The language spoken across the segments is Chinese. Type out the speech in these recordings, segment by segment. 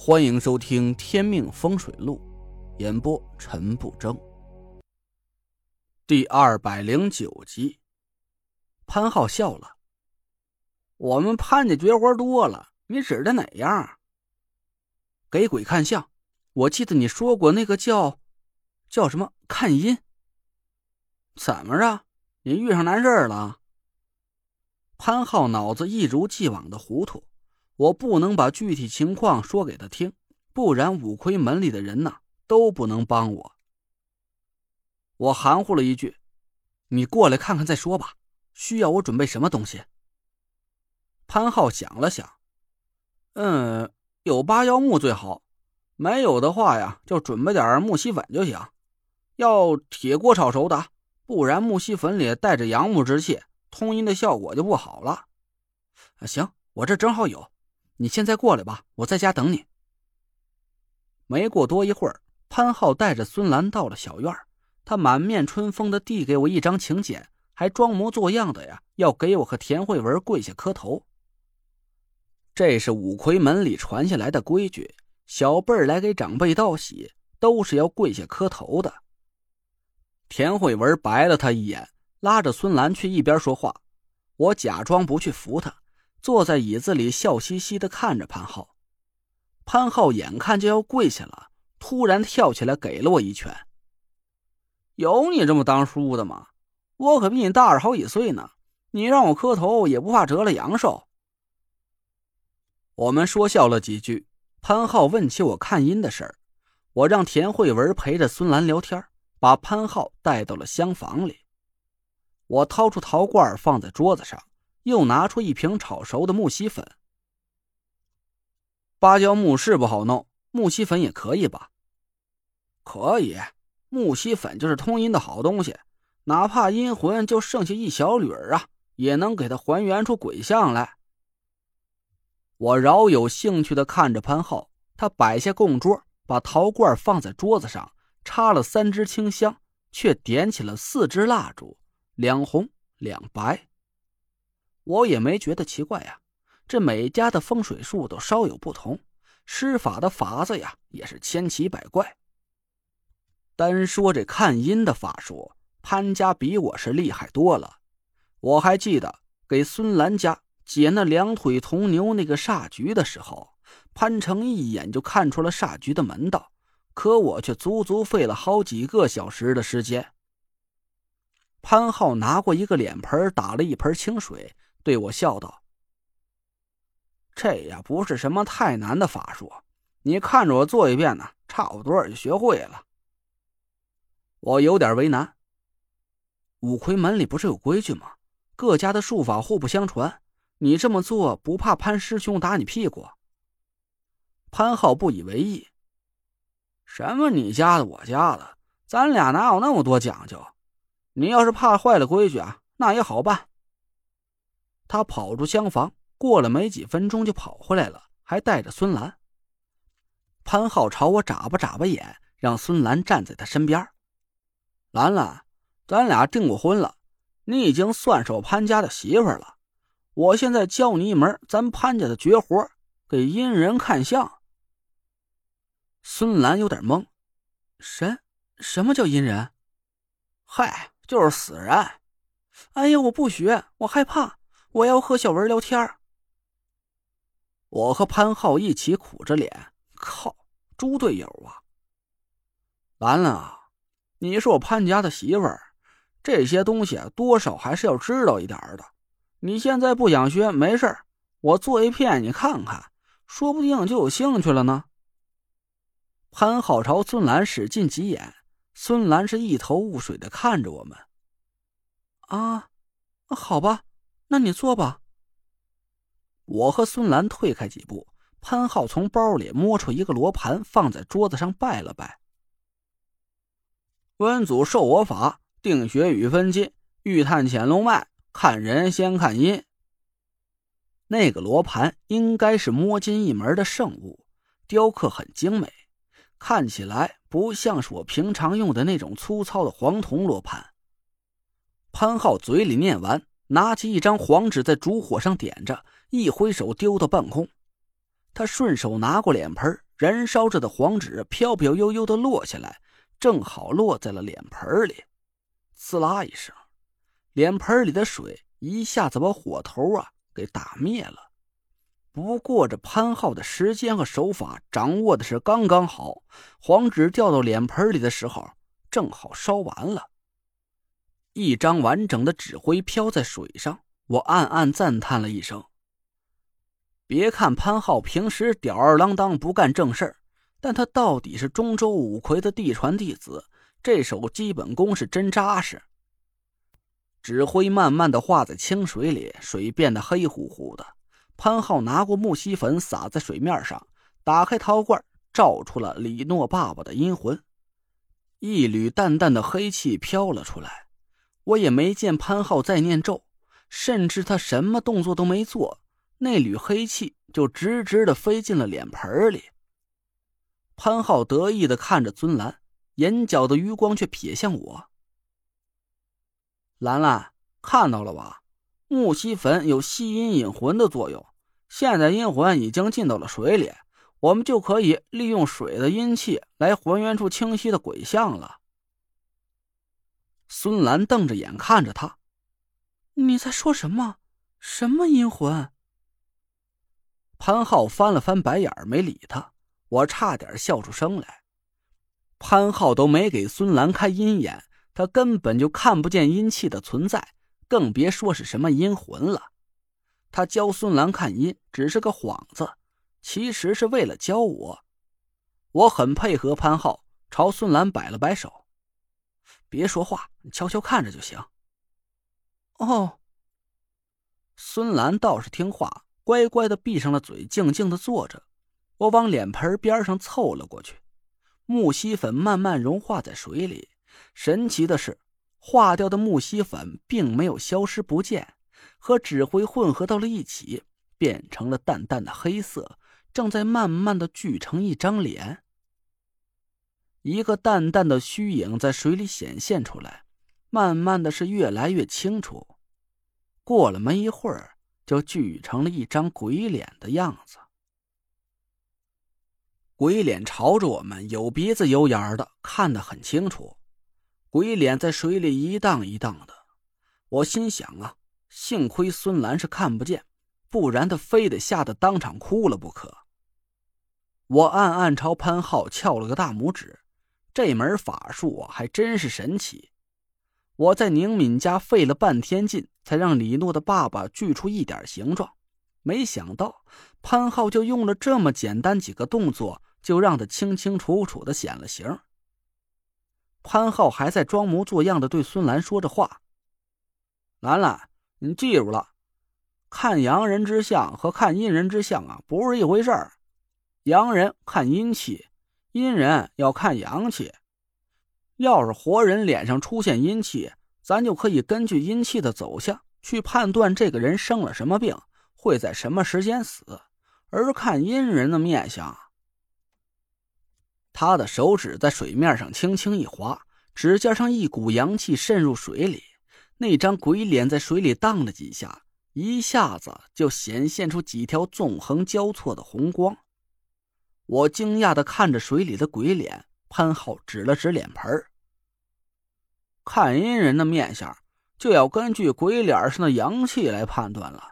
欢迎收听《天命风水录》，演播陈不争。第二百零九集，潘浩笑了。我们潘家绝活多了，你指的哪样？给鬼看相。我记得你说过那个叫，叫什么看阴。怎么着？你遇上难事了？潘浩脑子一如既往的糊涂。我不能把具体情况说给他听，不然五魁门里的人呐都不能帮我。我含糊了一句：“你过来看看再说吧。”需要我准备什么东西？潘浩想了想，嗯，有芭蕉木最好，没有的话呀，就准备点木樨粉就行。要铁锅炒熟的，不然木樨粉里带着阳木之气，通阴的效果就不好了。行，我这正好有。你现在过来吧，我在家等你。没过多一会儿，潘浩带着孙兰到了小院他满面春风的递给我一张请柬，还装模作样的呀，要给我和田慧文跪下磕头。这是五魁门里传下来的规矩，小辈儿来给长辈道喜，都是要跪下磕头的。田慧文白了他一眼，拉着孙兰去一边说话，我假装不去扶他。坐在椅子里，笑嘻嘻的看着潘浩。潘浩眼看就要跪下了，突然跳起来给了我一拳。有你这么当叔的吗？我可比你大着好几岁呢，你让我磕头也不怕折了阳寿。我们说笑了几句，潘浩问起我看阴的事儿，我让田慧文陪着孙兰聊天，把潘浩带到了厢房里。我掏出陶罐放在桌子上。又拿出一瓶炒熟的木樨粉。芭蕉木是不好弄，木樨粉也可以吧？可以，木樨粉就是通阴的好东西，哪怕阴魂就剩下一小缕儿啊，也能给它还原出鬼相来。我饶有兴趣的看着潘浩，他摆下供桌，把陶罐放在桌子上，插了三支清香，却点起了四支蜡烛，两红两白。我也没觉得奇怪呀，这每家的风水术都稍有不同，施法的法子呀也是千奇百怪。单说这看阴的法术，潘家比我是厉害多了。我还记得给孙兰家解那两腿铜牛那个煞局的时候，潘成一眼就看出了煞局的门道，可我却足足费了好几个小时的时间。潘浩拿过一个脸盆，打了一盆清水。对我笑道：“这呀不是什么太难的法术，你看着我做一遍呢，差不多也就学会了。”我有点为难。五魁门里不是有规矩吗？各家的术法互不相传，你这么做不怕潘师兄打你屁股？潘浩不以为意：“什么你家的我家的，咱俩哪有那么多讲究？你要是怕坏了规矩啊，那也好办。”他跑出厢房，过了没几分钟就跑回来了，还带着孙兰。潘浩朝我眨巴眨巴眼，让孙兰站在他身边。兰兰，咱俩订过婚了，你已经算是我潘家的媳妇了。我现在教你一门咱潘家的绝活，给阴人看相。孙兰有点懵，什什么叫阴人？嗨，就是死人。哎呀，我不学，我害怕。我要和小文聊天我和潘浩一起苦着脸，靠，猪队友啊！兰兰啊，你是我潘家的媳妇儿，这些东西，多少还是要知道一点的。你现在不想学，没事我做一片你看看，说不定就有兴趣了呢。潘浩朝孙兰使劲挤眼，孙兰是一头雾水的看着我们。啊，好吧。那你坐吧。我和孙兰退开几步，潘浩从包里摸出一个罗盘，放在桌子上拜了拜。温祖授我法，定穴与分金，欲探潜龙脉，看人先看阴。那个罗盘应该是摸金一门的圣物，雕刻很精美，看起来不像是我平常用的那种粗糙的黄铜罗盘。潘浩嘴里念完。拿起一张黄纸，在烛火上点着，一挥手丢到半空。他顺手拿过脸盆，燃烧着的黄纸飘飘悠悠的落下来，正好落在了脸盆里。呲啦一声，脸盆里的水一下子把火头啊给打灭了。不过这潘浩的时间和手法掌握的是刚刚好，黄纸掉到脸盆里的时候，正好烧完了。一张完整的纸灰飘在水上，我暗暗赞叹了一声。别看潘浩平时吊儿郎当不干正事儿，但他到底是中州五魁的嫡传弟子，这手基本功是真扎实。纸灰慢慢的化在清水里，水变得黑乎乎的。潘浩拿过木锡粉撒在水面上，打开陶罐，照出了李诺爸爸的阴魂。一缕淡淡的黑气飘了出来，我也没见潘浩在念咒，甚至他什么动作都没做。那缕黑气就直直的飞进了脸盆里。潘浩得意的看着尊兰，眼角的余光却瞥向我。兰兰，看到了吧？木犀粉有吸阴引魂的作用。现在阴魂已经进到了水里，我们就可以利用水的阴气来还原出清晰的鬼像了。孙兰瞪着眼看着他：“你在说什么？什么阴魂？”潘浩翻了翻白眼没理他。我差点笑出声来。潘浩都没给孙兰开阴眼，他根本就看不见阴气的存在，更别说是什么阴魂了。他教孙兰看阴只是个幌子，其实是为了教我。我很配合潘浩，朝孙兰摆了摆手：“别说话，你悄悄看着就行。”哦。孙兰倒是听话。乖乖的闭上了嘴，静静的坐着。我往脸盆边上凑了过去，木犀粉慢慢融化在水里。神奇的是，化掉的木犀粉并没有消失不见，和纸灰混合到了一起，变成了淡淡的黑色，正在慢慢的聚成一张脸。一个淡淡的虚影在水里显现出来，慢慢的是越来越清楚。过了没一会儿。就聚成了一张鬼脸的样子。鬼脸朝着我们，有鼻子有眼的，看得很清楚。鬼脸在水里一荡一荡的，我心想啊，幸亏孙兰是看不见，不然他非得吓得当场哭了不可。我暗暗朝潘浩翘了个大拇指，这门法术啊，还真是神奇。我在宁敏家费了半天劲，才让李诺的爸爸锯出一点形状。没想到潘浩就用了这么简单几个动作，就让他清清楚楚的显了形。潘浩还在装模作样的对孙兰说着话：“兰兰，你记住了，看阳人之相和看阴人之相啊，不是一回事儿。阳人看阴气，阴人要看阳气。”要是活人脸上出现阴气，咱就可以根据阴气的走向去判断这个人生了什么病，会在什么时间死。而看阴人的面相，他的手指在水面上轻轻一划，指尖上一股阳气渗入水里，那张鬼脸在水里荡了几下，一下子就显现出几条纵横交错的红光。我惊讶的看着水里的鬼脸。潘浩指了指脸盆看阴人的面相，就要根据鬼脸上的阳气来判断了。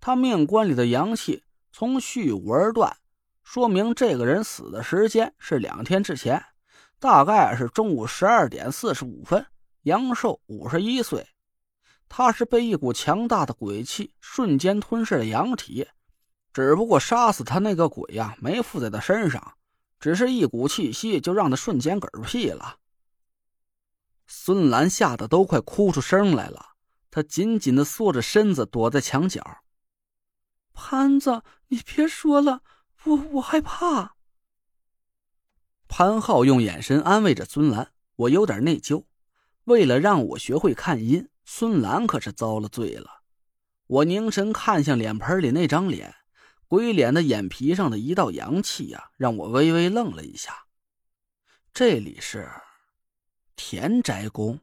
他命棺里的阳气从戌午而断，说明这个人死的时间是两天之前，大概是中午十二点四十五分，阳寿五十一岁。他是被一股强大的鬼气瞬间吞噬了阳体，只不过杀死他那个鬼呀，没附在他身上。只是一股气息，就让他瞬间嗝屁了。孙兰吓得都快哭出声来了，她紧紧的缩着身子，躲在墙角。潘子，你别说了，我我害怕。潘浩用眼神安慰着孙兰，我有点内疚。为了让我学会看阴，孙兰可是遭了罪了。我凝神看向脸盆里那张脸。鬼脸的眼皮上的一道阳气呀，让我微微愣了一下。这里是田宅宫。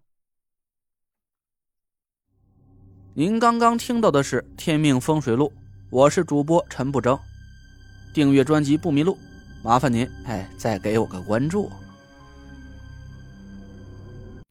您刚刚听到的是《天命风水录》，我是主播陈不争。订阅专辑不迷路，麻烦您哎再给我个关注。